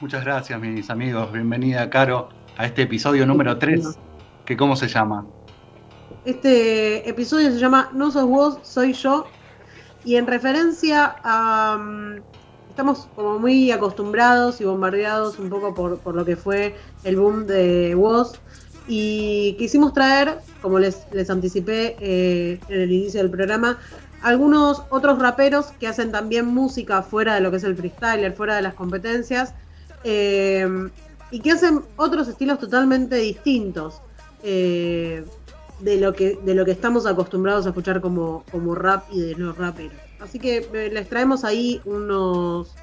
Muchas gracias, mis amigos. Bienvenida, Caro, a este episodio número 3, que ¿cómo se llama? Este episodio se llama No sos vos, soy yo. Y en referencia a... Mm, estamos como muy acostumbrados y bombardeados un poco por, lo que fue el boom de Woz. Y quisimos traer, como les, les anticipé eh, en el inicio del programa, algunos otros raperos que hacen también música fuera de lo que es el freestyler, fuera de las competencias, eh, y que hacen otros estilos totalmente distintos eh, de, lo que, de lo que estamos acostumbrados a escuchar como, como rap y de los raperos. Así que eh, les traemos ahí unos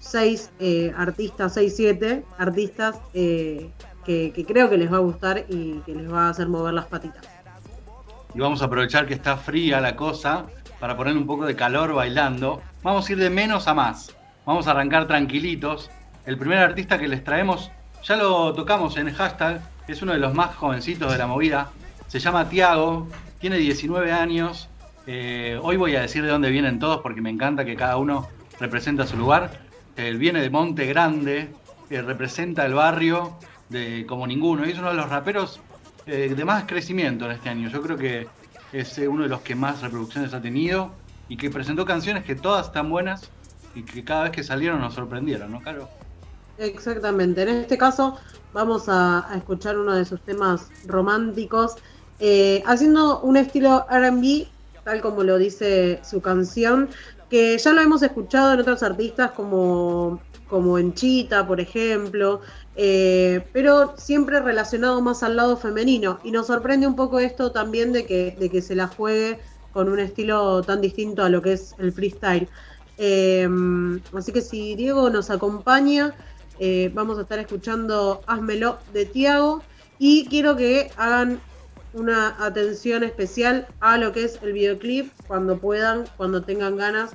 seis artistas, seis, siete artistas que creo que les va a gustar y que les va a hacer mover las patitas y vamos a aprovechar que está fría la cosa para poner un poco de calor bailando. Vamos a ir de menos a más. Vamos a arrancar tranquilitos. El primer artista que les traemos, ya lo tocamos en hashtag, es uno de los más jovencitos de la movida. Se llama Tiago, tiene 19 años. Eh, hoy voy a decir de dónde vienen todos porque me encanta que cada uno representa su lugar. Él viene de Monte Grande, eh, representa el barrio de, como ninguno. Y es uno de los raperos eh, de más crecimiento en este año. Yo creo que es uno de los que más reproducciones ha tenido y que presentó canciones que todas están buenas y que cada vez que salieron nos sorprendieron, ¿no, Caro? Exactamente. En este caso vamos a, escuchar uno de sus temas románticos, eh, haciendo un estilo RB, tal como lo dice su canción, que ya lo hemos escuchado en otros artistas como, como en Chita, por ejemplo, eh, pero siempre relacionado más al lado femenino. Y nos sorprende un poco esto también de que, de que se la juegue con un estilo tan distinto a lo que es el freestyle. Eh, así que si Diego nos acompaña, eh, vamos a estar escuchando Hazmelo de Tiago y quiero que hagan una atención especial a lo que es el videoclip cuando puedan, cuando tengan ganas,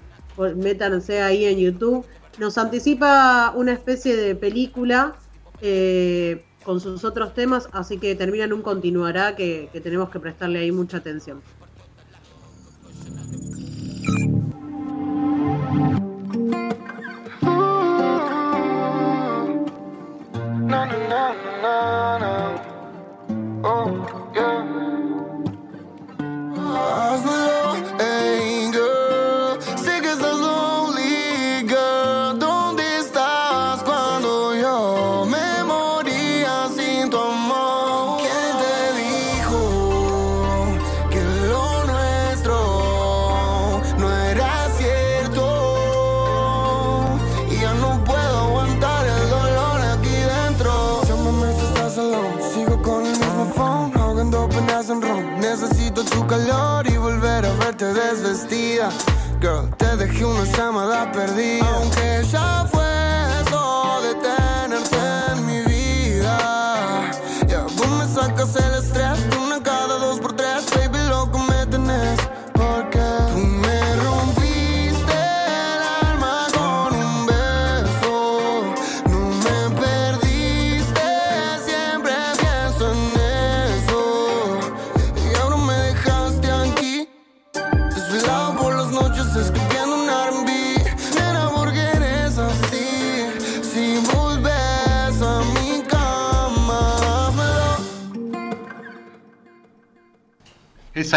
métanse ahí en YouTube. Nos anticipa una especie de película eh, con sus otros temas, así que termina en un continuará que tenemos que prestarle ahí mucha atención. na na na. Oh.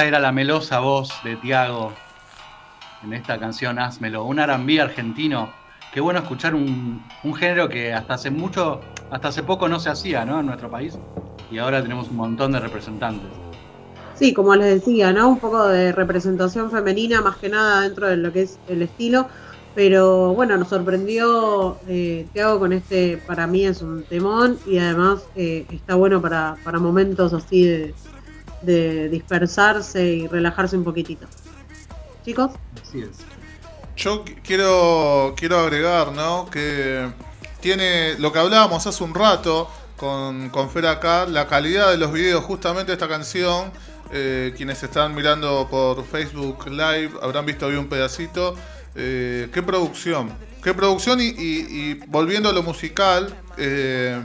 Era la melosa voz de Tiago en esta canción Házmelo, un R&B argentino. Qué bueno escuchar un, género que hasta hace mucho, hasta hace poco no se hacía, ¿no? En nuestro país. Y ahora tenemos un montón de representantes. Sí, como les decía, ¿no? Un poco de representación femenina, más que nada dentro de lo que es el estilo. Pero bueno, nos sorprendió eh, Tiago con este, para mí es un temón y además eh, está bueno para, para momentos así de, de dispersarse y relajarse un poquitito. Chicos. Así es. Yo quiero, quiero agregar, ¿no? Que tiene lo que hablábamos hace un rato con, con Fer acá, la calidad de los videos, justamente esta canción. Eh, quienes están mirando por Facebook Live habrán visto hoy un pedacito. Eh, qué producción, qué producción y, volviendo a lo musical, eh,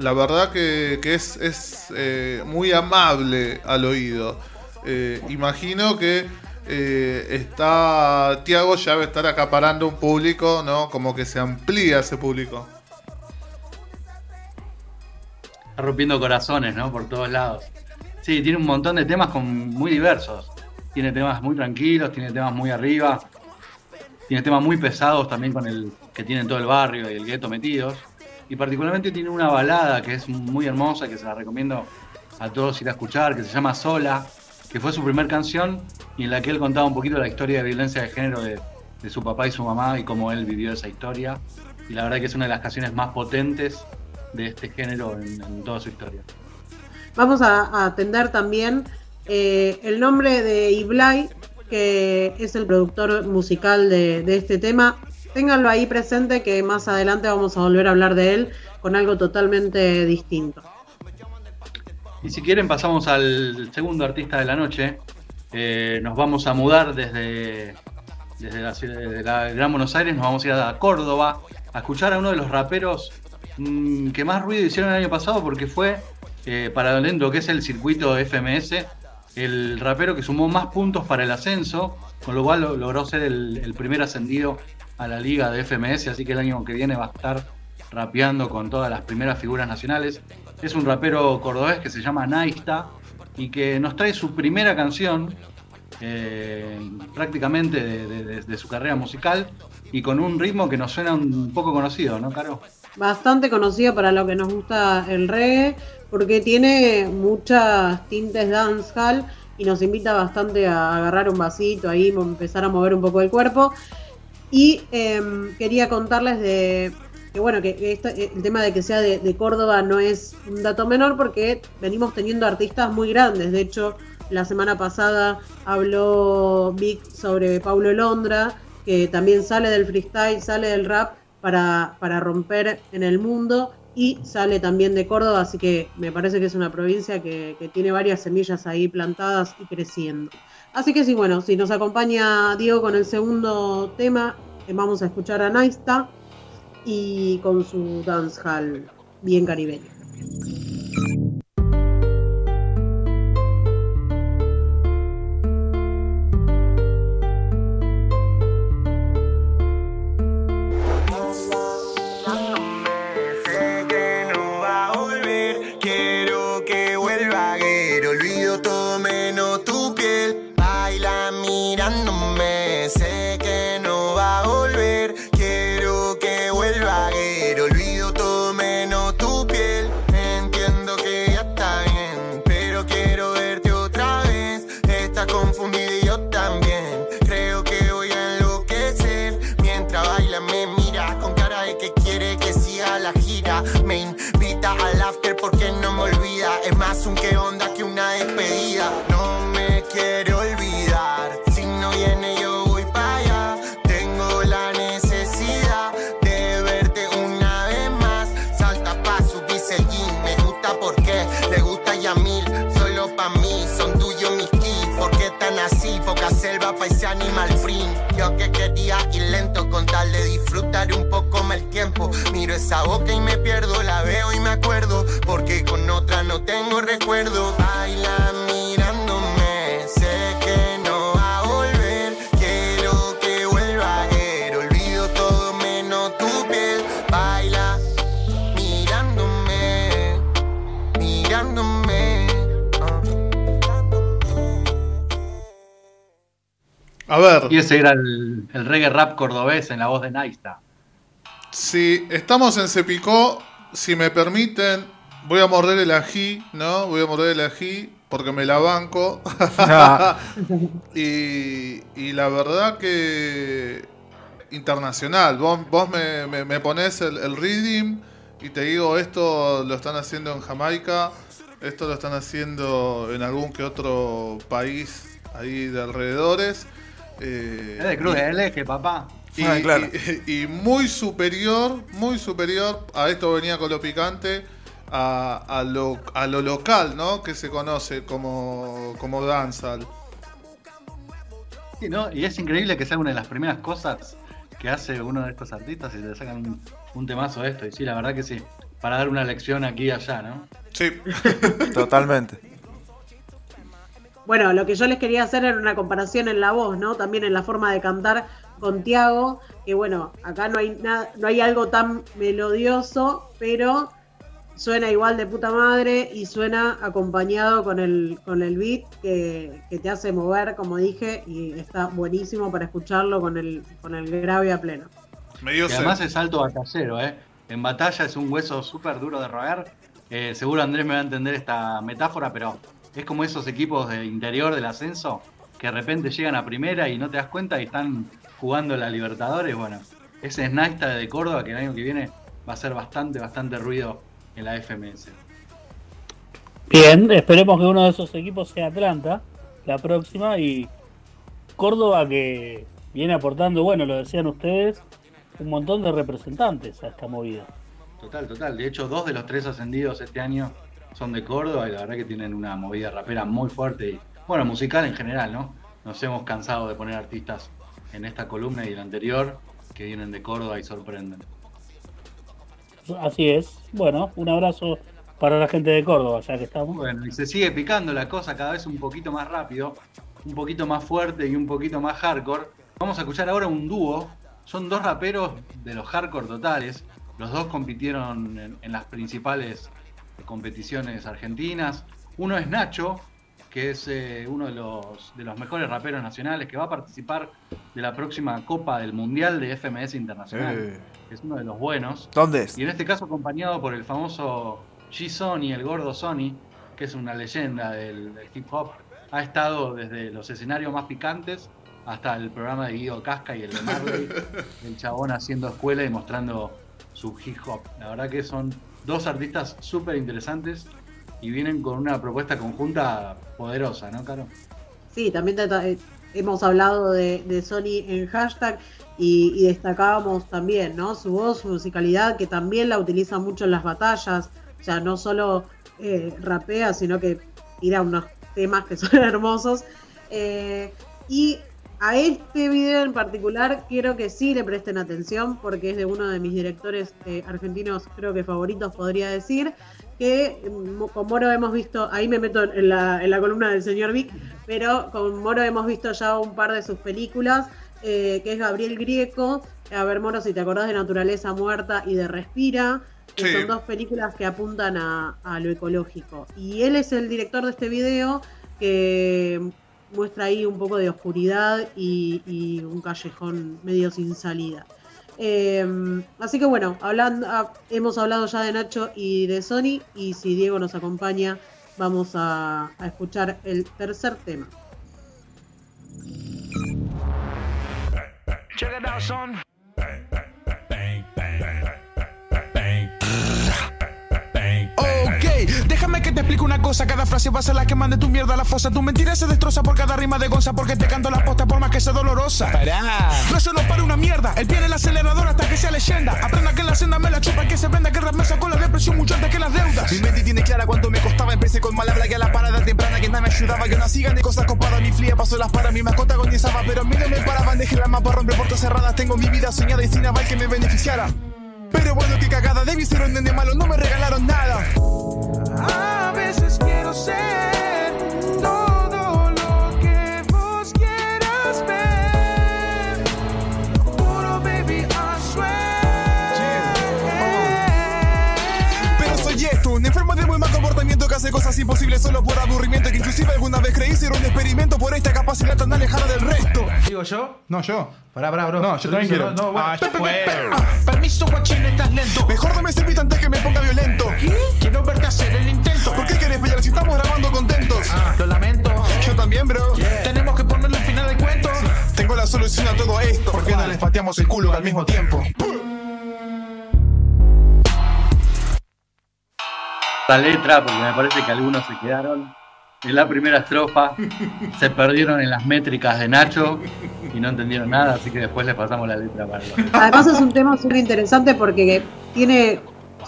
la verdad que, es, eh, muy amable al oído. Eh, imagino que eh, está Tiago ya va a estar acaparando un público, ¿no? Como que se amplía ese público. Está rompiendo corazones, ¿no? Por todos lados. Sí, tiene un montón de temas con, muy diversos. Tiene temas muy tranquilos, tiene temas muy arriba, tiene temas muy pesados también con el que tienen todo el barrio y el gueto metidos. Y particularmente tiene una balada que es muy hermosa, que se la recomiendo a todos ir a escuchar, que se llama Sola, que fue su primer canción y en la que él contaba un poquito la historia de violencia de género de, su papá y su mamá y cómo él vivió esa historia. Y la verdad que es una de las canciones más potentes de este género en, toda su historia. Vamos a, atender también eh, el nombre de Iblay, que es el productor musical de este tema. Ténganlo ahí presente que más adelante vamos a volver a hablar de él con algo totalmente distinto. Y si quieren pasamos al segundo artista de la noche. Eh, nos vamos a mudar desde, desde la Gran Buenos Aires, nos vamos a ir a Córdoba a escuchar a uno de los raperos mm, que más ruido hicieron el año pasado porque fue eh, para lo que es el circuito FMS, el rapero que sumó más puntos para el ascenso, con lo cual logró ser el primer ascendido a la liga de FMS, así que el año que viene va a estar rapeando con todas las primeras figuras nacionales. Es un rapero cordobés que se llama Naista y que nos trae su primera canción eh, prácticamente de, su carrera musical y con un ritmo que nos suena un poco conocido, ¿no, Caro? Bastante conocido para lo que nos gusta el reggae, porque tiene muchas tintes dancehall y nos invita bastante a agarrar un vasito ahí, empezar a mover un poco el cuerpo. Y em, quería contarles de que bueno, que eh, el tema de que sea de, Córdoba no es un dato menor porque venimos teniendo artistas muy grandes. De hecho, la semana pasada habló Vic sobre Paulo Londra, que también sale del freestyle, sale del rap para, para romper en el mundo y sale también de Córdoba, así que me parece que es una provincia que, que tiene varias semillas ahí plantadas y creciendo. Así que sí, bueno, si nos acompaña Diego con el segundo tema, eh, vamos a escuchar a Naista y con su dancehall bien caribeño. Me invita al after porque no me olvida. Es más un que onda que una despedida. No me quiere olvidar. Si no viene, yo voy para allá. Tengo la necesidad de verte una vez más. Salta pa' su el jean. Me gusta porque le gusta Yamil. Solo pa' mí son tuyos mis keys. ¿Por qué tan así? Poca selva, pa' ese animal free. Yo que quería ir lento con tal de disfrutar un poco Miro esa boca y me pierdo, la veo y me acuerdo, porque con otra no tengo recuerdo. Baila mirándome, sé que no va a volver, quiero que vuelva a ver, olvido todo menos tu piel. Baila mirándome, mirándome. A ver. Y ese era el, el reggae rap cordobés en la voz de Naista. Si estamos en Cepicó, si me permiten, voy a morder el ají, ¿no? Voy a morder el ají porque me la banco. y, la verdad que internacional. Vos, me, me, pones el, el reading y te digo, esto lo están haciendo en Jamaica, esto lo están haciendo en algún que otro país ahí de alrededores. Eh, es de Cruz del Eje, papá. Ah, y, muy superior, muy superior, a esto venía con lo picante, a, lo, a lo local, ¿no? Que se conoce como, como dancehall. Sí, ¿no? Y es increíble que sea una de las primeras cosas que hace uno de estos artistas y le sacan un, temazo de esto. Y sí, la verdad que sí, para dar una lección aquí y allá, ¿no? Sí, totalmente. Bueno, lo que yo les quería hacer era una comparación en la voz, ¿no? También en la forma de cantar con Tiago, que bueno, acá no hay nada, no hay algo tan melodioso, pero suena igual de puta madre y suena acompañado con el, con el beat que, te hace mover, como dije, y está buenísimo para escucharlo con el, con el grave a pleno. y además es alto batallero, ¿eh? En batalla es un hueso súper duro de roer. Eh, seguro Andrés me va a entender esta metáfora, pero es como esos equipos de interior del ascenso que de repente llegan a primera y no te das cuenta y están jugando la Libertadores. Bueno, ese Snaista de Córdoba que el año que viene va a ser bastante, bastante ruido en la FMS. Bien, esperemos que uno de esos equipos sea Atlanta la próxima y Córdoba que viene aportando, bueno, lo decían ustedes, un montón de representantes a esta movida. Total, total. De hecho, dos de los tres ascendidos este año son de Córdoba y la verdad que tienen una movida rapera muy fuerte y, bueno, musical en general, ¿no? Nos hemos cansado de poner artistas en esta columna y en la anterior que vienen de Córdoba y sorprenden. Así es. Bueno, un abrazo para la gente de Córdoba, ya que estamos. Bueno, y se sigue picando la cosa cada vez un poquito más rápido, un poquito más fuerte y un poquito más hardcore. Vamos a escuchar ahora un dúo. Son dos raperos de los hardcore totales. Los dos compitieron en, las principales competiciones argentinas. Uno es Nacho, que es eh, uno de los, de los mejores raperos nacionales, que va a participar de la próxima Copa del Mundial de FMS Internacional. Eh es uno de los buenos. ¿Dónde es? Y en este caso acompañado por el famoso G Sony, el gordo Sony, que es una leyenda del, hip hop. Ha estado desde los escenarios más picantes hasta el programa de Guido Casca y el de Marley, el chabón haciendo escuela y mostrando su hip hop. La verdad que son dos artistas súper interesantes y vienen con una propuesta conjunta poderosa, ¿no, Caro? Sí, también eh, hemos hablado de, Sony en hashtag y, destacábamos también, ¿no? Su voz, su musicalidad, que también la utiliza mucho en las batallas, o sea, no solo eh, rapea, sino que tira unos temas que son hermosos. Eh, y a este video en particular quiero que sí le presten atención porque es de uno de mis directores argentinos, creo que favoritos podría decir, que mm, con Moro hemos visto, ahí me meto en la, en la columna del señor Vic, pero con Moro hemos visto ya un par de sus películas eh, que es Gabriel Grieco. A ver, Moro, si te acordás de Naturaleza Muerta y de Respira, que son dos películas que apuntan a, lo ecológico. Y él es el director de este video que muestra ahí un poco de oscuridad y, un callejón medio sin salida. Eh, así que bueno, hablando, ah, hemos hablado ya de Nacho y de Sony y si Diego nos acompaña vamos a escuchar el tercer tema. Check it out. Déjame que te explique una cosa. Cada frase va a ser la que mande tu mierda a la fosa. Tu mentira se destroza por cada rima de gonza. Porque te canto la posta por más que sea dolorosa. Pará. No eso no para una mierda. El pie en el acelerador hasta que sea leyenda. Aprenda que la senda me la chupa. Que se venda que rap me sacó la depresión mucho antes que las deudas. Mi mente tiene clara cuánto me costaba. Empecé con mala que a la parada temprana. Que nada me ayudaba. Yo no sigan de cosas copadas. Mi fría pasó las para. Mi mascota agonizaba. Pero a mí no me paraban. Dejé la mapa romper puertas cerradas. Tengo mi vida soñada y sin aval que me beneficiara. Pero bueno, que cagada, de un nene malo, no me regalaron nada. A veces quiero ser hace cosas imposibles solo por aburrimiento. Que inclusive alguna vez creí ser un experimento por esta capacidad tan alejada del resto. ¿Digo yo? No, yo. Pará, pará, bro. No, yo también quiero. No, ah, fue. Permiso, guachín, estás lento. Mejor no me servir antes que me ponga violento. ¿Qué? Quiero verte hacer el intento. ¿Por qué querés pelear si estamos grabando contentos? Ah, lo lamento. Yo también, bro. Tenemos que ponerle al final del cuento. Tengo la solución a todo esto. ¿Por qué no les pateamos el culo al mismo tiempo? La letra, porque me parece que algunos se quedaron en la primera estrofa, se perdieron en las métricas de Nacho y no entendieron nada, así que después les pasamos la letra para Además es un tema súper interesante porque tiene,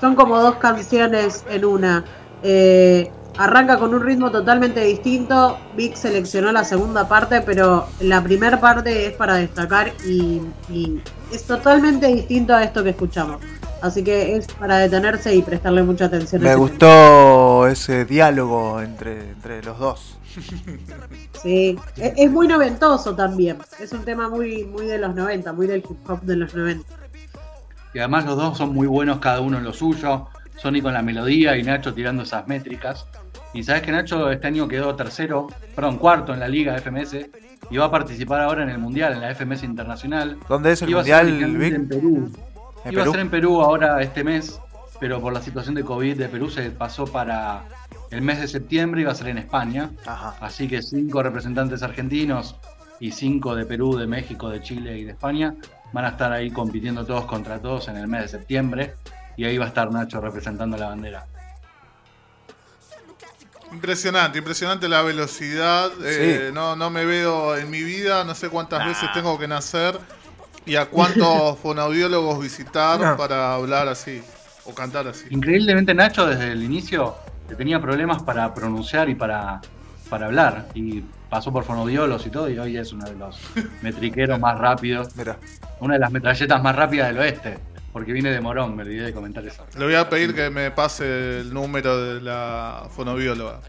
son como dos canciones en una. Eh, arranca con un ritmo totalmente distinto. Vic seleccionó la segunda parte, pero la primera parte es para destacar y, es totalmente distinto a esto que escuchamos. Así que es para detenerse y prestarle mucha atención. Me gustó ese diálogo entre, entre los dos. Sí, es, muy noventoso también. Es un tema muy, muy de los 90, muy del hip hop de los 90. Y además los dos son muy buenos cada uno en lo suyo. Sony con la melodía y Nacho tirando esas métricas. Y sabes que Nacho este año quedó tercero, perdón, cuarto en la liga FMS y va a participar ahora en el Mundial, en la FMS Internacional. ¿Dónde es el a mundial, en Perú. ¿En Iba Perú? a ser en Perú ahora este mes, pero por la situación de COVID de Perú se pasó para el mes de septiembre y va a ser en España. Ajá. Así que cinco representantes argentinos y cinco de Perú, de México, de Chile y de España van a estar ahí compitiendo todos contra todos en el mes de septiembre. Y ahí va a estar Nacho representando la bandera. Impresionante, impresionante la velocidad. eh, no, no me veo en mi vida, no sé cuántas veces tengo que nacer y a cuántos fonoaudiólogos visitar No. para hablar así o cantar así. Increíblemente Nacho desde el inicio que tenía problemas para pronunciar y para, para hablar. Y pasó por fonodiolos y todo y hoy es uno de los metriqueros más rápidos. Mira. Una de las metralletas más rápidas del oeste. Porque viene de Morón, me olvidé de comentar eso. Le voy a pedir que me pase el número de la fonobióloga.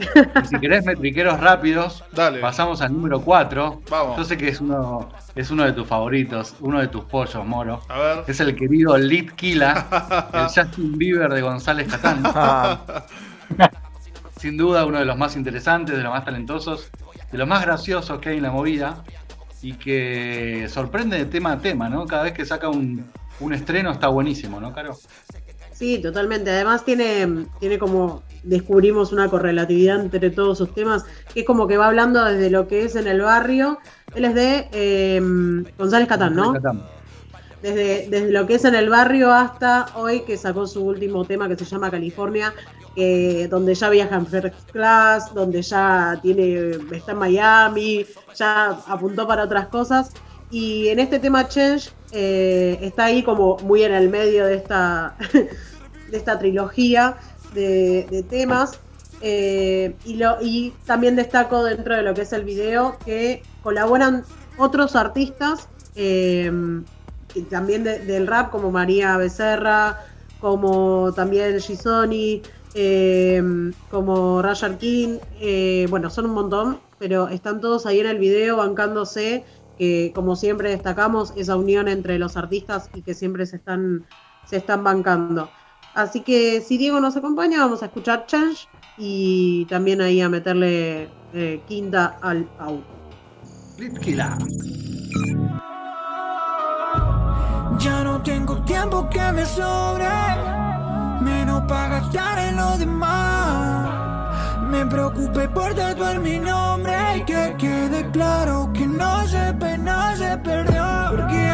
Y si querés metriqueros rápidos, Dale. pasamos al número 4. Vamos. Yo sé que es uno, es uno de tus favoritos, uno de tus pollos, Moro. A ver. Es el querido Lit Kila, el Justin Bieber de González Catán. Ah, Sin duda uno de los más interesantes, de los más talentosos, de los más graciosos que hay en la movida y que sorprende de tema a tema, ¿no? Cada vez que saca un, un estreno está buenísimo, ¿no, Caro? Sí, totalmente. Además tiene, tiene como descubrimos una correlatividad entre todos sus temas, que es como que va hablando desde lo que es en el barrio. Él es de eh, González Catán, ¿no? Catán. Desde, desde lo que es en el barrio hasta hoy que sacó su último tema que se llama California, donde ya viaja en first class, donde ya tiene, está en Miami, ya apuntó para otras cosas. Y en este tema Change eh, está ahí como muy en el medio de esta, de esta trilogía de, temas. Eh, y, lo, y también destaco dentro de lo que es el video que colaboran otros artistas eh, también de- del rap como María Becerra, como también Gisoni, eh, como Rayar King, eh, bueno, son un montón, pero están todos ahí en el video bancándose, que como siempre destacamos, esa unión entre los artistas y que siempre se están, se están bancando. Así que si Diego nos acompaña, vamos a escuchar Change y también ahí a meterle eh, quinta al auto. Ya no tengo tiempo que me sobre, menos para gastar en lo demás. Me preocupé por tatuar mi nombre y que quede claro que no se pena, se perdió. Porque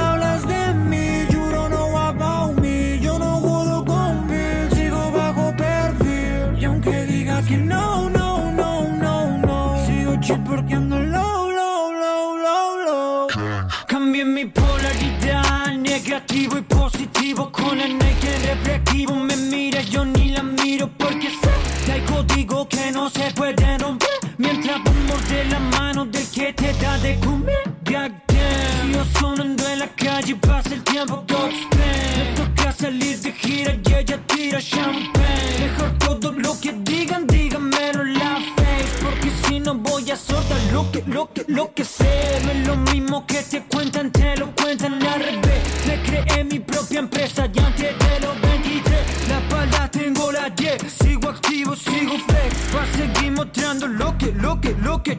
positivo Con el naked reflexivo. Me mira, yo ni la miro Porque sé que hay código que no se puede romper. Mientras vos mordes la mano del que te da de comer. Goddamn, yo sonando en la calle pasa el tiempo Godspeed Me toca salir de gira y ella tira champagne. Mejor todo lo que digan, díganmelo en la face. Porque si no voy a soltar lo que, lo que, lo que sé. No es lo mismo que te cuentan, te lo cuentan al revés creé mi propia empresa y antes de los 23 La pala tengo la 10 Sigo activo, sigo flex Pa' seguir mostrando lo que, lo que, lo que.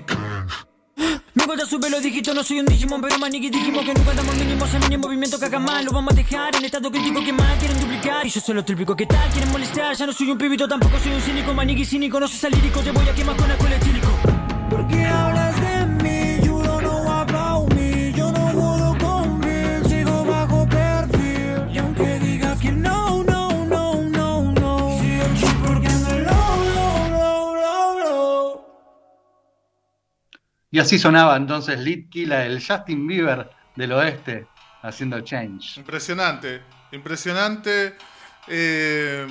Me gusta subir los dígitos, no soy un Digimon, pero maniqui dijimos que nunca damos mínimos en el movimiento que haga mal, lo vamos a dejar en estado crítico que más quieren duplicar. Y yo soy lo típico que tal, quieren molestar, ya no soy un pibito, tampoco soy un cínico, maniqui cínico, no soy salírico, te voy a quemar con alcohol etílico. Y así sonaba entonces Lit Kila, el Justin Bieber del oeste, haciendo Change. Impresionante, impresionante. eh,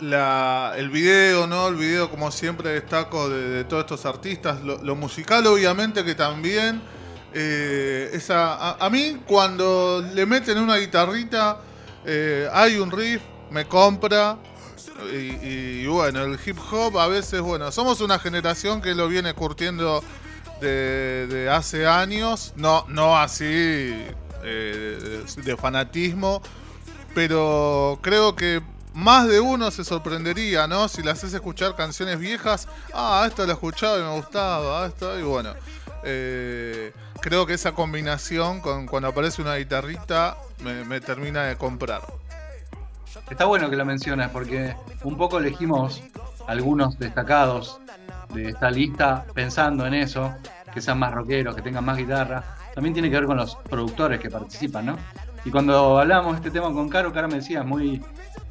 la- el video, ¿no? El video, como siempre, destaco de, todos estos artistas. Lo, musical, obviamente, que también. eh, esa, a, a mí, cuando le meten una guitarrita, eh, hay un riff, me compra. Y bueno, el hip hop a veces, bueno, somos una generación que lo viene curtiendo de, hace años, no, no así eh, de, de fanatismo, pero creo que más de uno se sorprendería, ¿no? Si le haces escuchar canciones viejas, ah, esta la escuchaba y me gustaba, ah, esta, y bueno. eh, creo que esa combinación con cuando aparece una guitarrita me, me termina de comprar. Está bueno que lo mencionas porque un poco elegimos algunos destacados de esta lista pensando en eso, que sean más rockeros, que tengan más guitarra. También tiene que ver con los productores que participan, ¿no? Y cuando hablábamos de este tema con Caro, Caro me decía, es muy,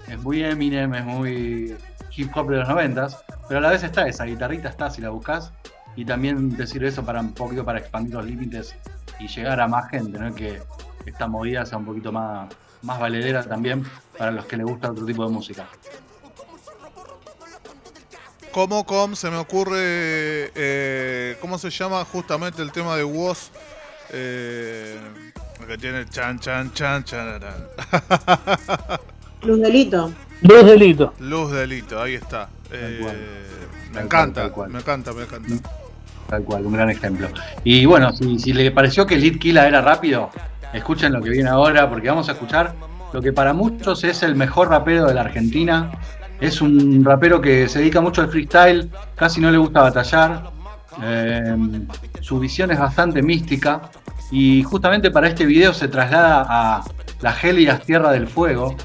es muy Eminem, es muy hip hop de los noventas, pero a la vez está esa guitarrita, está si la buscas, y también te sirve eso para un poquito para expandir los límites y llegar a más gente, ¿no? Que esta movida sea un poquito más, más valedera también para los que les gusta otro tipo de música. Como com se me ocurre, eh, ¿cómo se llama justamente el tema de Woz? Eh, que tiene chan chan chan chararán. Luz Delito. Dos delitos. Luz delito, ahí está. Eh, cual. me Tal encanta, cual, tal cual. me encanta, me encanta. Tal cual, un gran ejemplo. Y bueno, si, si le pareció que Lead Killa era rápido, escuchen lo que viene ahora, porque vamos a escuchar lo que para muchos es el mejor rapero de la Argentina. Es un rapero que se dedica mucho al freestyle, casi no le gusta batallar. Eh, su visión es bastante mística. Y justamente para este video se traslada a las gélidas Tierra del Fuego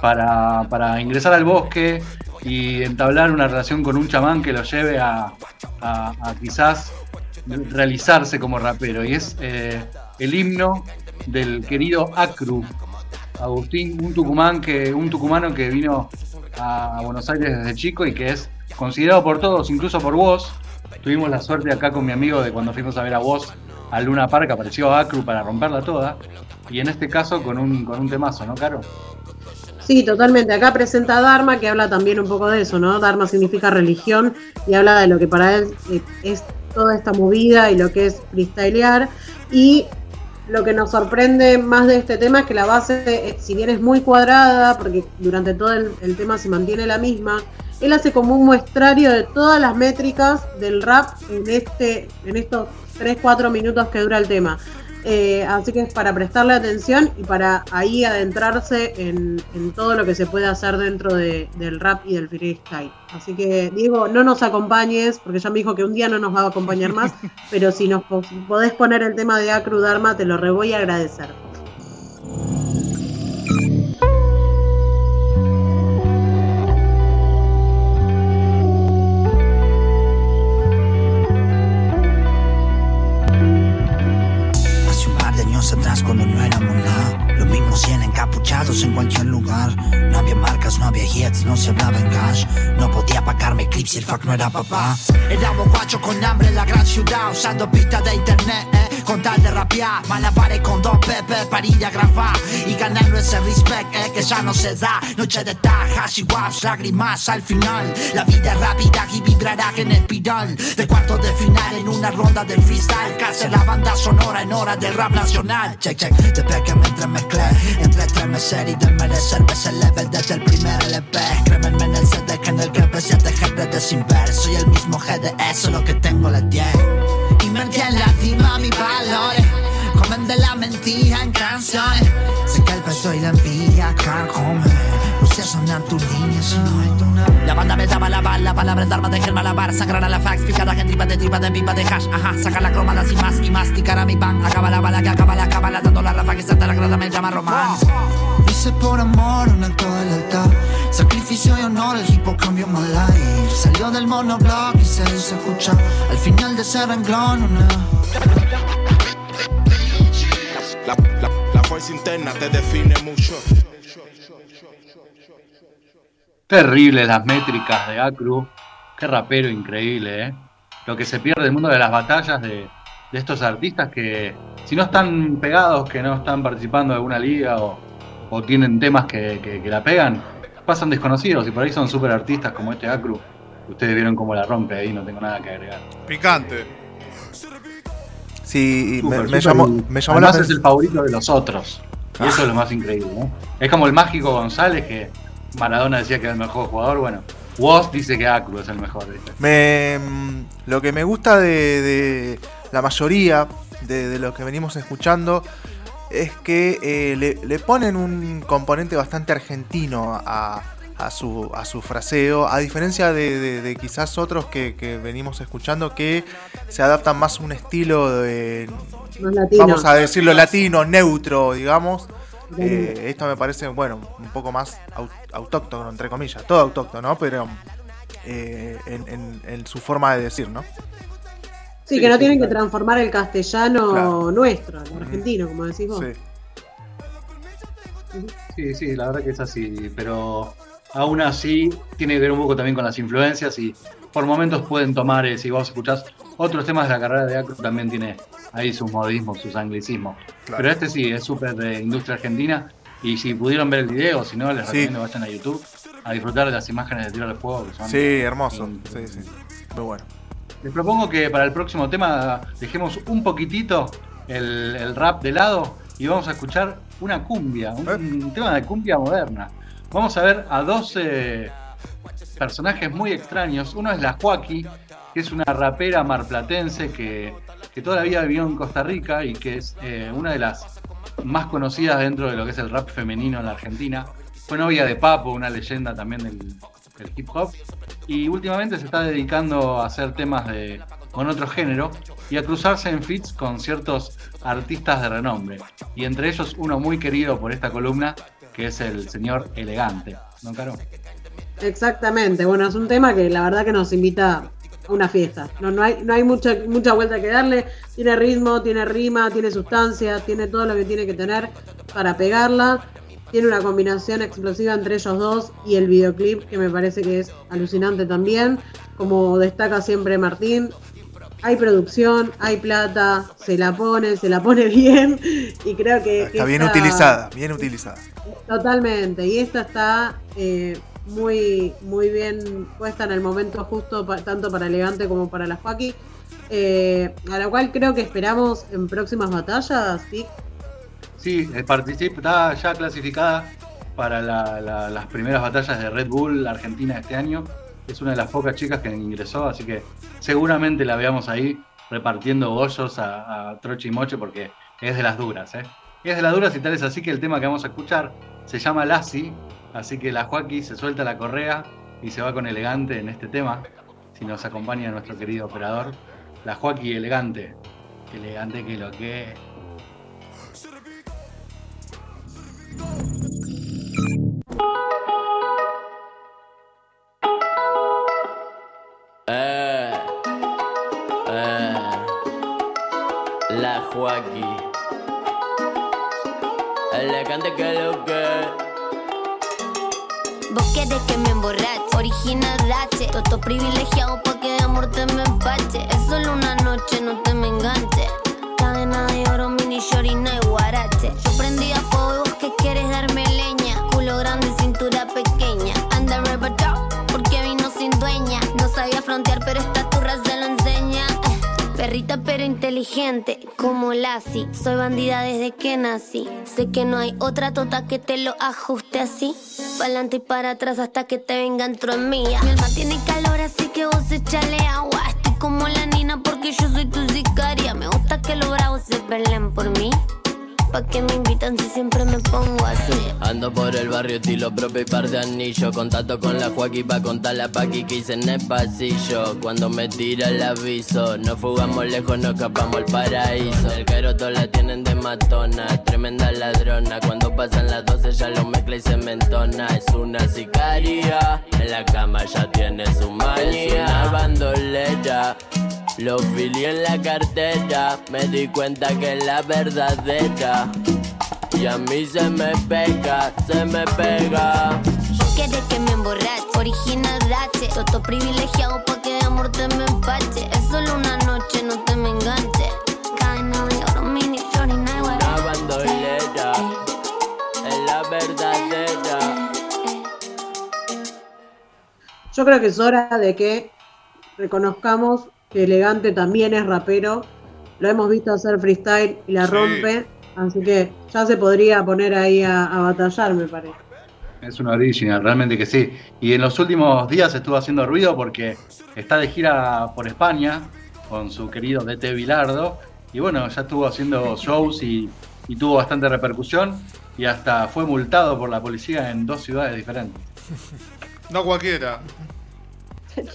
para, para ingresar al bosque y entablar una relación con un chamán que lo lleve a quizás realizarse como rapero. Y es eh, el himno del querido Acru, Agustín, un tucumán que, un tucumano que vino a Buenos Aires desde chico y que es considerado por todos, incluso por vos. Tuvimos la suerte acá con mi amigo de cuando fuimos a ver a vos a Luna Park, apareció Acru para romperla toda. Y en este caso con un, con un temazo, ¿no, Caro? Sí, totalmente. Acá presenta a Dharma, que habla también un poco de eso, ¿no? Dharma significa religión y habla de lo que para él es toda esta movida y lo que es freestylear. Y lo que nos sorprende más de este tema es que la base, eh, si bien es muy cuadrada, porque durante todo el, tema se mantiene la misma, él hace como un muestrario de todas las métricas del rap en, este, en estos 3-4 minutos que dura el tema. Eh, así que es para prestarle atención y para ahí adentrarse en, en todo lo que se puede hacer dentro de- del rap y del freestyle. Así que, Diego, no nos acompañes, porque ya me dijo que un día no nos va a acompañar más, pero si nos po- podés poner el tema de Acru Dharma, te lo re voy a agradecer. Hits, no se hablaba en cash No podía pagarme clips el fuck no era papá Éramos guachos con hambre en la gran ciudad Usando pistas de internet, eh, con tal de rapear. Malabares con dos pepe para ir a grabar Y ganando ese respect, eh, que ya no se da. Noche de tajas y waps, lágrimas al final. La vida es rápida y vibrará en espiral. De cuartos de final en una ronda de freestyle. Casi la banda sonora en hora del rap nacional. Check, check, desde que me entremezclé Entre estremecer y desmerecer. Ves el level desde el primer LP Crémenme en el CD que en el que empecé a tejer redes sin ver. Soy el mismo GDS, solo que tengo las 10 Y me entiende lastima mis valores Comen de la mentira en canciones Sé que el peso y la envidia carcome Puse a sonar tus líneas y no hay una La banda me daba la bala, palabras de arma de germa malabar Sangrar a la fax, picada en tripa de tripa de pipa de hash. Ajá, sacar la cromada sin más y masticar a mi pan. Acaba la bala que acaba la cábala Dando la rafa que salta la grada me llama Román. Hice por amor un acto del altar. Sacrificio y honor, el hip hop cambió my life. Salió del monoblock y se hizo escuchar. Al final de ese renglón una. La, la, la fuerza interna te define mucho. Terribles las métricas de Acru. Qué rapero increíble, ¿eh? Lo que se pierde el mundo de las batallas de, de estos artistas que, si no están pegados, que no están participando de alguna liga o, o tienen temas que, que- que la pegan, pasan desconocidos y por ahí son super artistas como este Acru. Ustedes vieron cómo la rompe ahí, no tengo nada que agregar. Picante. Sí, me, Súper, me súper. llamó, me llamó la Además es el favorito de los otros. Y eso es lo más increíble, ¿no? Es como el mágico González que Maradona decía que era el mejor jugador. Bueno, Woz dice que Acru es el mejor. Me, mm, lo que me gusta de, de la mayoría de, de lo que venimos escuchando es que eh, le, le ponen un componente bastante argentino a, a su, a su fraseo, a diferencia de, de- de quizás otros que, que venimos escuchando que se adaptan más a un estilo de, vamos a decirlo, latino, neutro, digamos. Eh, esto me parece, bueno, un poco más au- autóctono, entre comillas, todo autóctono, pero eh, en, en- en su forma de decir, ¿no? Sí, que no tienen que transformar el castellano Claro. nuestro, el argentino, como decís vos. Sí. Sí, sí, la verdad que es así, pero aún así tiene que ver un poco también con las influencias y por momentos pueden tomar, eh, si vos escuchás otros temas de la carrera de Acro, también tiene ahí sus modismos, sus anglicismos. Claro. Pero este sí, es súper de industria argentina y si pudieron ver el video, si no, les Sí. recomiendo que vayan a YouTube a disfrutar de las imágenes de Tiro de Fuego. Que son Sí, hermoso. Sí, sí. Muy bueno. Les propongo que para el próximo tema dejemos un poquitito el, el rap de lado y vamos a escuchar una cumbia, un, un tema de cumbia moderna. Vamos a ver a dos eh, personajes muy extraños. Uno es la Joaquí, que es una rapera marplatense que, que toda la vida vivió en Costa Rica y que es eh, una de las más conocidas dentro de lo que es el rap femenino en la Argentina. Fue novia de Papo, una leyenda también del, hip hop. Y últimamente se está dedicando a hacer temas de, con otro género y a cruzarse en feats con ciertos artistas de renombre. Y entre ellos uno muy querido por esta columna, que es el señor Elegante. ¿No, Caro? Exactamente, bueno, es un tema que la verdad que nos invita una fiesta. No, no hay, no hay mucha, mucha vuelta que darle. Tiene ritmo, tiene rima, tiene sustancia, tiene todo lo que tiene que tener para pegarla. Tiene una combinación explosiva entre ellos dos y el videoclip que me parece que es alucinante también. Como destaca siempre Martín, hay producción, hay plata, se la pone, se la pone bien y creo que... Está bien utilizada, bien utilizada. Totalmente, y esta está eh, muy, muy bien puesta en el momento justo, tanto para Elegante como para la Joaquín. eh, a la cual creo que esperamos en próximas batallas, ¿sí? Sí, participa, está ya clasificada para la- la- las primeras batallas de Red Bull Argentina este año. Es una de las pocas chicas que ingresó, así que seguramente la veamos ahí repartiendo bollos a, a Troche y Moche porque es de las duras, ¿eh? Es de las duras y tal es así que el tema que vamos a escuchar se llama Lassie, así que la Joaquí se suelta la correa y se va con elegante en este tema. Si nos acompaña nuestro querido operador, la Joaquí elegante. Elegante que lo que. Eh, eh, la Joaquí. Elegante que lo que. Vos querés que me emborrache, original rache Toto privilegiado pa' que de amor te me empache. Es solo una noche, no te me enganche. Cadena de oro, mini shorina y guarache. Yo prendí a fuego vos que quieres darme leña. Culo grande, cintura pequeña Perrita pero inteligente, como Lassie. Soy bandida desde que nací. Sé que no hay otra tota que te lo ajuste así. Pa'lante y para atrás hasta que te venga dentro en mía Mi alma tiene calor así que vos echale agua. Estoy como la nina porque yo soy tu sicaria. Me gusta que los bravos se peleen por mí Pa' que me invitan si siempre me pongo así Ando por el barrio estilo propio y par de anillos. Contacto con la Joaquí pa' contar la paqui que hice en el pasillo. Cuando me tira el aviso No fugamos lejos, no escapamos al paraíso. El caroto la tienen de matona Tremenda ladrona. Cuando pasan las 12 ya lo mezcla y se mentona Es una sicaria En la cama ya tiene su manía. Es una bandolera lo filié en la cartera, me di cuenta que es la verdadera. Y a mí se me pega, se me pega. Quieres que me emborrache, original rache Toto privilegiado pa' que de amor te me empache Es solo una noche, no te me enganche Cadena de oro, mini shorina y Una guarache bandolera, es la verdadera. Yo creo que es hora de que reconozcamos que Elegante también es rapero. Lo hemos visto hacer freestyle y la Sí. rompe. Así que ya se podría poner ahí a, a batallar, me parece. Es una original, realmente que sí. Y en los últimos días estuvo haciendo ruido porque está de gira por España con su querido DT Bilardo. Y bueno, ya estuvo haciendo shows y, y tuvo bastante repercusión. Y hasta fue multado por la policía en dos ciudades diferentes. No cualquiera.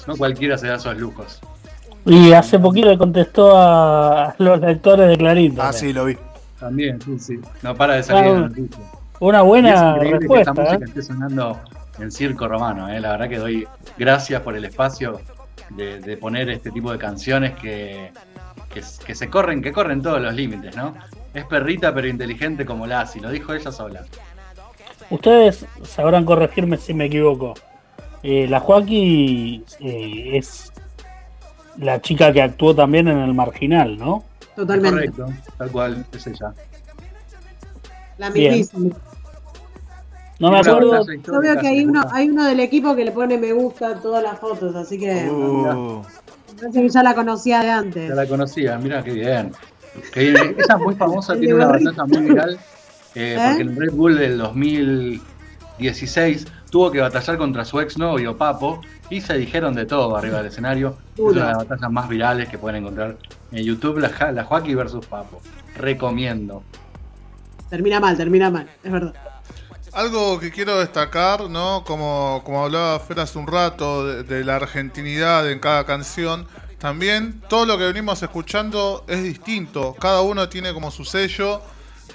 No cualquiera se da esos lujos. Y hace poquito le contestó a los lectores de Clarín. Ah, sí, lo vi. También, sí, sí. No para de salir Ah, en la noticia. Una Y es buena increíble que respuesta. esta música ¿eh? esté sonando en Circo Romano. ¿eh? La verdad que doy gracias por el espacio de, de poner este tipo de canciones que, que, que se corren, que corren todos los límites, ¿no? Es perrita pero inteligente como Lassie, lo dijo ella sola. Ustedes sabrán corregirme si me equivoco. Eh, la Joaquí eh, es la chica que actuó también en El Marginal, ¿no? Totalmente. Correcto, tal cual, es ella. La mismísima. No me acuerdo. Yo veo que hay uno, hay uno del equipo que le pone me gusta a todas las fotos, así que Uh, me parece que ya la conocía de antes. Ya la conocía, mira qué bien. Bien. Ella es muy famosa, tiene una batalla muy viral, eh, ¿Eh? porque en el Red Bull del 2016 tuvo que batallar contra su exnovio Papo y se dijeron de todo arriba del escenario. Es una de las batallas más virales que pueden encontrar en YouTube, la, la Joaquín versus Papo. Recomiendo. Termina mal, termina mal, es verdad. Algo que quiero destacar, ¿no? Como, como hablaba Fer hace un rato, de, de la argentinidad en cada canción. También todo lo que venimos escuchando es distinto. Cada uno tiene como su sello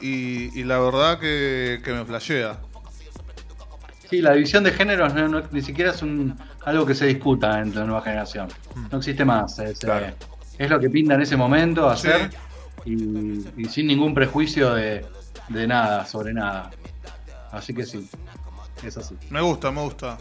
y, y la verdad que, que me flashea. Sí, la división de géneros no- no- ni siquiera es un, algo que se discuta entre la nueva generación. No existe más. Es, Claro. eh, es lo que pinta en ese momento hacer y, y sin ningún prejuicio de, de nada, sobre nada. Así que sí, es así. Me gusta, me gusta.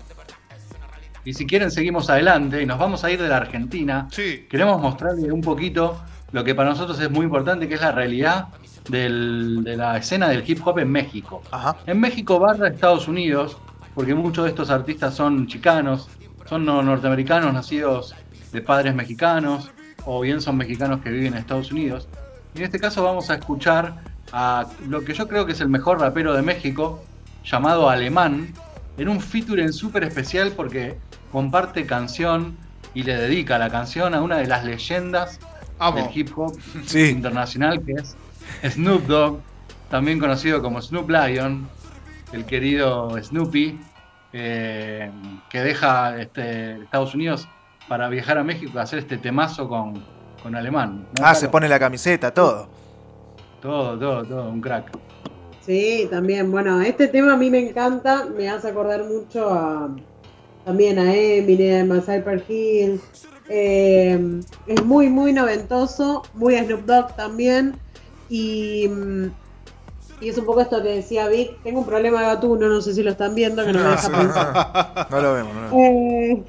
Y si quieren, seguimos adelante y nos vamos a ir de la Argentina. Sí, Queremos mostrarles un poquito lo que para nosotros es muy importante, que es la realidad del- de la escena del hip hop en México. ajá. En México barra Estados Unidos, porque muchos de estos artistas son chicanos, son no- norteamericanos nacidos de padres mexicanos, o bien son mexicanos que viven en Estados Unidos. Y en este caso vamos a escuchar a lo que yo creo que es el mejor rapero de México, llamado Alemán, en un featuring súper especial porque comparte canción y le dedica la canción a una de las leyendas amo. del hip hop Sí. internacional que es Snoop Dogg, también conocido como Snoop Lion, el querido Snoopy, eh, que deja este, Estados Unidos para viajar a México a hacer este temazo con, con Alemán. ¿no, Ah, se pone la camiseta, todo. Todo, todo, todo, un crack. Sí, también. Bueno, este tema a mí me encanta, me hace acordar mucho a también a Eminem, a Cyper Hill. Eh, es muy, muy noventoso, muy Snoop Dogg también. Y, mm, y es un poco esto que decía Vic. Tengo un problema de gatuno, no sé si lo están viendo, que no me deja pensar. No lo vemos, no lo vemos. Eh,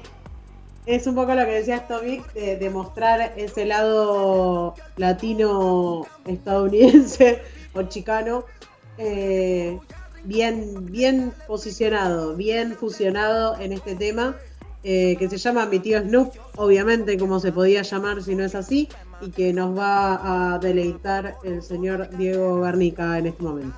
es un poco lo que decía esto Vic, de, de mostrar ese lado latino estadounidense o chicano eh, bien, bien posicionado, bien fusionado en este tema, eh, que se llama Mi tío Snoop, obviamente como se podía llamar si no es así, y que nos va a deleitar el señor Diego Garnica en este momento.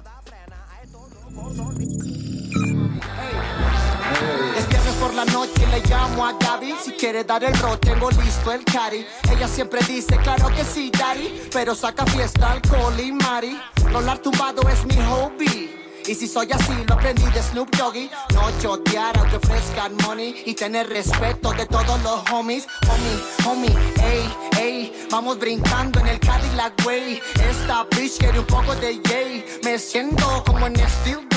Es por la noche, le llamo a Gaby. Si quiere dar el rol, tengo listo el cari. Ella siempre dice, claro que sí, daddy. Pero saca fiesta, alcohol y mari. Rolar tumbado es mi hobby. Y si soy así, lo aprendí de Snoop Doggy. No chotear, aunque ofrezcan money. Y tener respeto de todos los homies. Homie, homie, ey, ey. Vamos brincando en el Cadillac Way. Esta bitch quiere un poco de yay. Me siento como en Steel.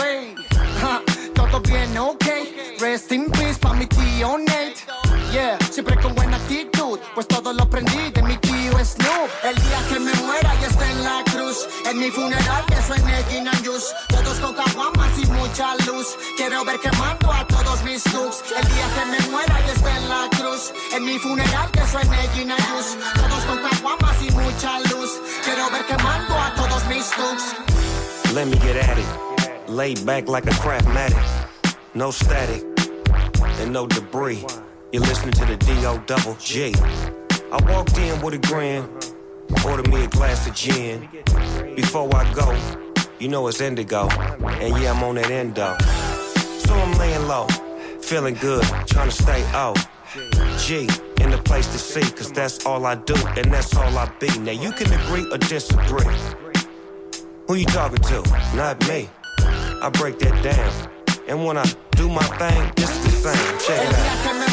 Ja, todo bien, ok. Rest in peace pa' mi tío Nate. Yeah, siempre con buena actitud, pues todo lo aprendí de mi Snoop. El día que me muera y esté en la cruz, en mi funeral que suene Gin Juice. Todos con caguamas y mucha luz. Quiero ver quemando a todos mis looks. El día que me muera y esté en la cruz, en mi funeral que suene Gin Juice. Todos con caguamas y mucha luz. Quiero ver quemando a todos mis looks. Let me get at it. Lay back like a craftmatic. No static and no debris. You're listening to the D.O. Double G. I walked in with a grin, ordered me a glass of gin. Before I go, you know it's indigo. And yeah, I'm on that endo. So I'm laying low, feeling good, trying to stay out. G, in the place to see, cause that's all I do, and that's all I be. Now you can agree or disagree. Who you talking to? Not me. I break that down. And when I do my thing, it's the same. Check it out.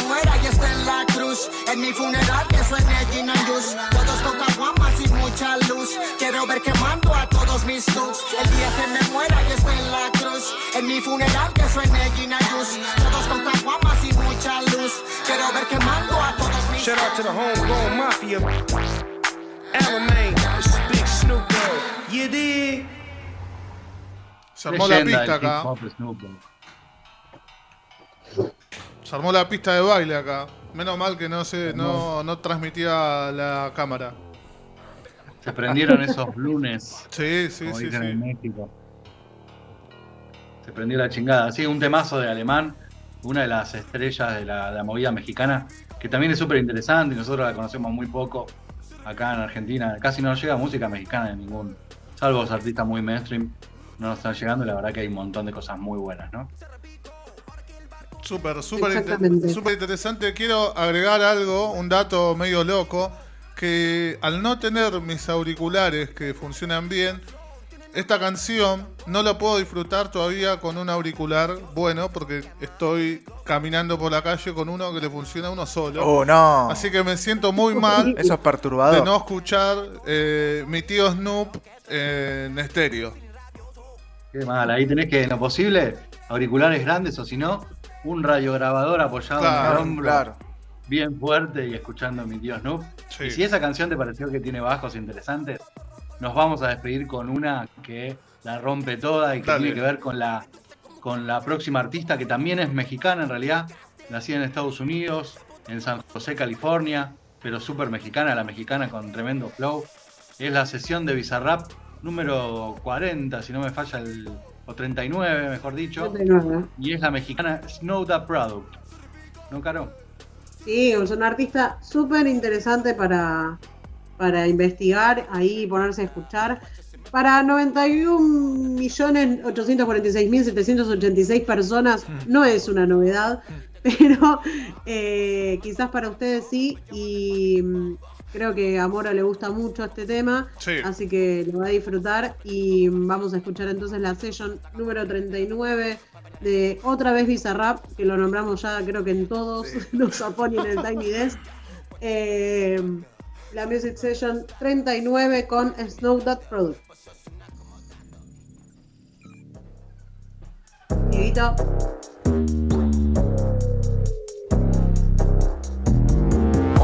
En la cruz, en mi funeral que suene Gin and Juice. Todos con caguamas y mucha luz. Quiero ver quemando a todos mis looks. El día que me muera y esté en la cruz, en mi funeral que suene Gin and Juice. Todos con caguamas y mucha luz. Quiero ver quemando a todos mis Shout out to the homegrown mafia. Alamein, this is Big Snoop Dogg. You dig? Se armó la pista acá. Se armó la pista de baile acá. Menos mal que no se, no, no transmitía la cámara. Se prendieron esos lunes. Sí, sí, como sí, dicen sí. en México. Se prendió la chingada. Sí, un temazo de alemán, una de las estrellas de la, de la movida mexicana, que también es súper interesante y nosotros la conocemos muy poco acá en Argentina. Casi no nos llega música mexicana de ningún, salvo los artistas muy mainstream, no nos están llegando y la verdad que hay un montón de cosas muy buenas, ¿no? Súper, súper inter- interesante. Quiero agregar algo, un dato medio loco, que al no tener mis auriculares que funcionan bien, esta canción no la puedo disfrutar todavía con un auricular bueno porque estoy caminando por la calle con uno que le funciona a uno solo. Oh, no. Así que me siento muy mal Eso es perturbador. de no escuchar eh, mi tío Snoop en estéreo. Qué mal, ahí tenés que, en lo posible, auriculares grandes o si no, un radiograbador apoyado en el hombro, claro. bien fuerte y escuchando a mi tío Snoop. Sí. Y si esa canción te pareció que tiene bajos interesantes, nos vamos a despedir con una que la rompe toda y que Dale. tiene que ver con la, con la próxima artista que también es mexicana en realidad, nacida en Estados Unidos, en San José, California, pero súper mexicana, la mexicana con tremendo flow. Es la sesión de Bizarrap número 40, si no me falla el... o 39, mejor dicho. 39. Y es la mexicana Snow the Product. ¿No, Caro? Sí, es un artista súper interesante para, para investigar, ahí ponerse a escuchar. Para 91.846.786 personas no es una novedad, pero eh, quizás para ustedes sí. Y creo que a Mora le gusta mucho este tema, Sí. así que lo va a disfrutar. Y vamos a escuchar entonces la session número 39 de otra vez Bizarrap, que lo nombramos ya creo que en todos los Japón y en el Tiny Desk. Eh, la Music Session 39 con Snow Dot Product. Dieguito.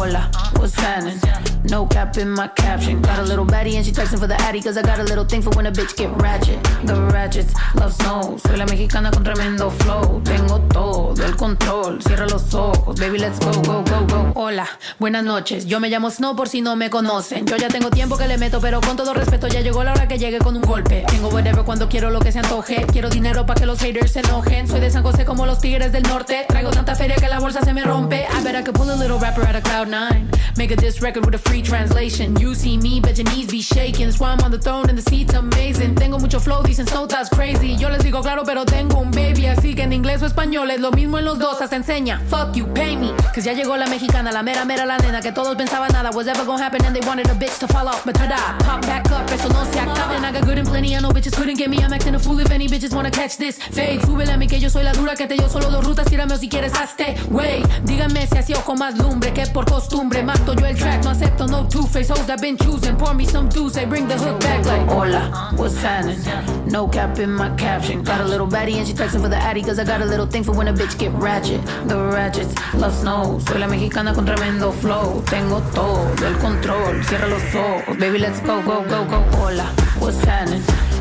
Hola, what's happening? No cap in my caption. Got a little baddie and she texting for the addy cause I got a little thing for when a bitch get ratchet. The ratchets love snow. Soy la mexicana con tremendo flow. Tengo todo el control. Cierra los ojos. Baby, let's go, go, go, go. Hola, buenas noches. Yo me llamo Snow por si no me conocen. Yo ya tengo tiempo que le meto, pero con todo respeto ya llegó la hora que llegue con un golpe. Tengo whatever cuando quiero lo que se antoje. Quiero dinero para que los haters se enojen. Soy de San José como los tigres del norte. Traigo tanta feria que la bolsa se me rompe. I bet I could pull a little rapper out of cloud nine. Make a diss record with a free translation. You see me, bet your knees be shaking. That's why I'm on the throne and the seat's amazing. Tengo mucho flow, dicen Snow that's crazy. Yo les digo claro, pero tengo un baby. Así que en inglés o español es lo mismo en los dos. Hasta enseña. Fuck you, pay me. Cause ya llegó la mexicana, la mera mera la nena. Que todos pensaban nada was ever gonna happen and they wanted a bitch to fall off. But tada, pop back up, eso no se acaba. And I got good and plenty, I know bitches couldn't get me. I'm acting a fool if any bitches wanna catch this. Fade, súbele a mí que yo soy la dura que te dio solo dos rutas. Tírame o si quieres hazte. Wey, díganme si así o con más lumbre que por costumbre. Mato yo el track, no acepto no two-face. Hoes I've been choosing, pour me some juice. They bring the hook back like Hola, what's happening? No cap in my caption. Got a little baddie and she texting for the addy cause I got a little thing for when a bitch get ratchet. The ratchets love snow. Soy la mexicana con tremendo flow. Tengo todo el control. Cierra los ojos. Baby, let's go, go, go, go. Hola, what's happening?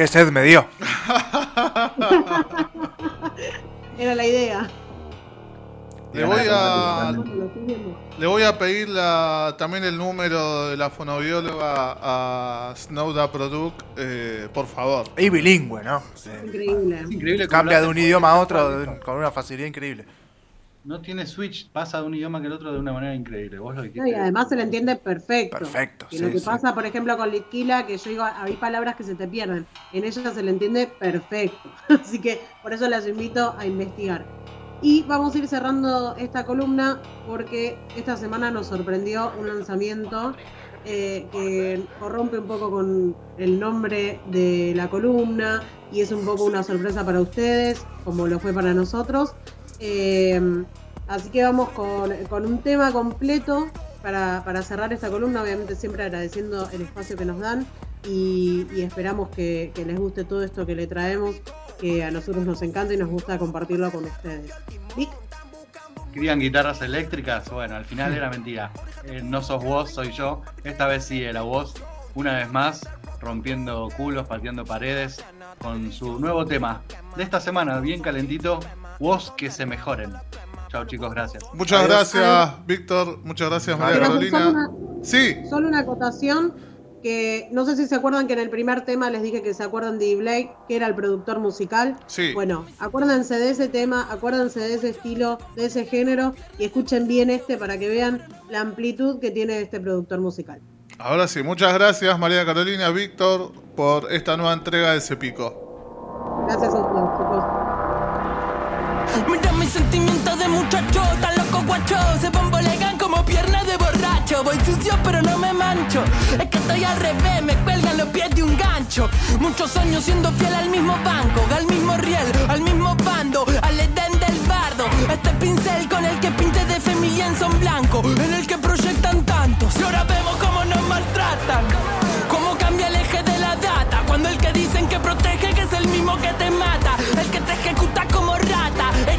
Qué sed me dio. Era la idea. Le voy a le voy a pedir la, también el número de la fonobióloga a Snowda Product, eh, por favor. Y bilingüe, ¿no? Increíble. Cambia de un idioma a otro con una facilidad increíble. No tiene switch, pasa de un idioma que el otro de una manera increíble. Vos lo dijiste. No, y además se le entiende perfecto. Perfecto, Y sí, lo que sí. pasa, por ejemplo, con Litquila, que yo digo, hay palabras que se te pierden. En ella se le entiende perfecto. Así que por eso las invito a investigar. Y vamos a ir cerrando esta columna porque esta semana nos sorprendió un lanzamiento eh, que corrompe un poco con el nombre de la columna y es un poco una sorpresa para ustedes, como lo fue para nosotros. Eh, así que vamos con, con un tema completo para, para cerrar esta columna, obviamente siempre agradeciendo el espacio que nos dan y, y esperamos que, que les guste todo esto que le traemos, que a nosotros nos encanta y nos gusta compartirlo con ustedes. Vic, Querían guitarras eléctricas, bueno, al final era mentira. Eh, no sos vos, soy yo. Esta vez sí era vos. Una vez más, rompiendo culos, pateando paredes, con su nuevo tema de esta semana, bien calentito, vos que se mejoren. Chao chicos, gracias. Muchas gracias, Víctor. Muchas gracias, María hacer Carolina. una- Sí, Solo una acotación que no sé si se acuerdan que en el primer tema les dije que se acuerdan de E. Blake, que era el productor musical. Sí. Bueno, acuérdense de ese tema, acuérdense de ese estilo, de ese género y escuchen bien este para que vean la amplitud que tiene este productor musical. ahora sí. Muchas gracias, María Carolina, Víctor, por esta nueva entrega de Cepico. Gracias a ustedes, chicos. Mira mis sentimientos de muchacho, tan loco guacho. Se bombolegan como piernas de borracho. Voy sucio pero no me mancho. Es que estoy al revés, me cuelgan los pies de un gancho. Muchos años siendo fiel al mismo banco Al mismo riel, al mismo bando Al edén del bardo. Este pincel con el que pinte de familia son blanco En el que proyectan tantos. Y ahora vemos cómo nos maltratan Cómo cambia el eje de la data. Cuando el que dicen que protege que es el mismo que te mata. El que te ejecuta como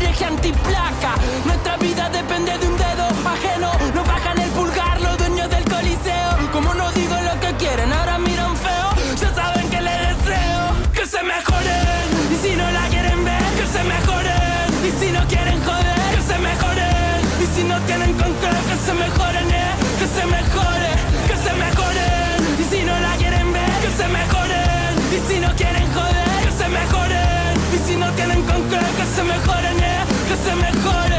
Hereje antiplaca. Nuestra vida depende de un dedo ajeno. Nos bajan el pulgar los dueños del coliseo. Como no digo lo que quieren Ahora miran feo. Ya saben que le deseo Que se mejoren. Y si no la quieren ver Que se mejoren. Y si no quieren joder Que se mejoren. Y si no tienen control Que se mejoren eh. Que se mejore Que se mejoren. Y si no la quieren ver Que se mejoren. Y si no quieren joder Que se mejoren. Y si no tienen control Que se mejoren eh Que se mejoren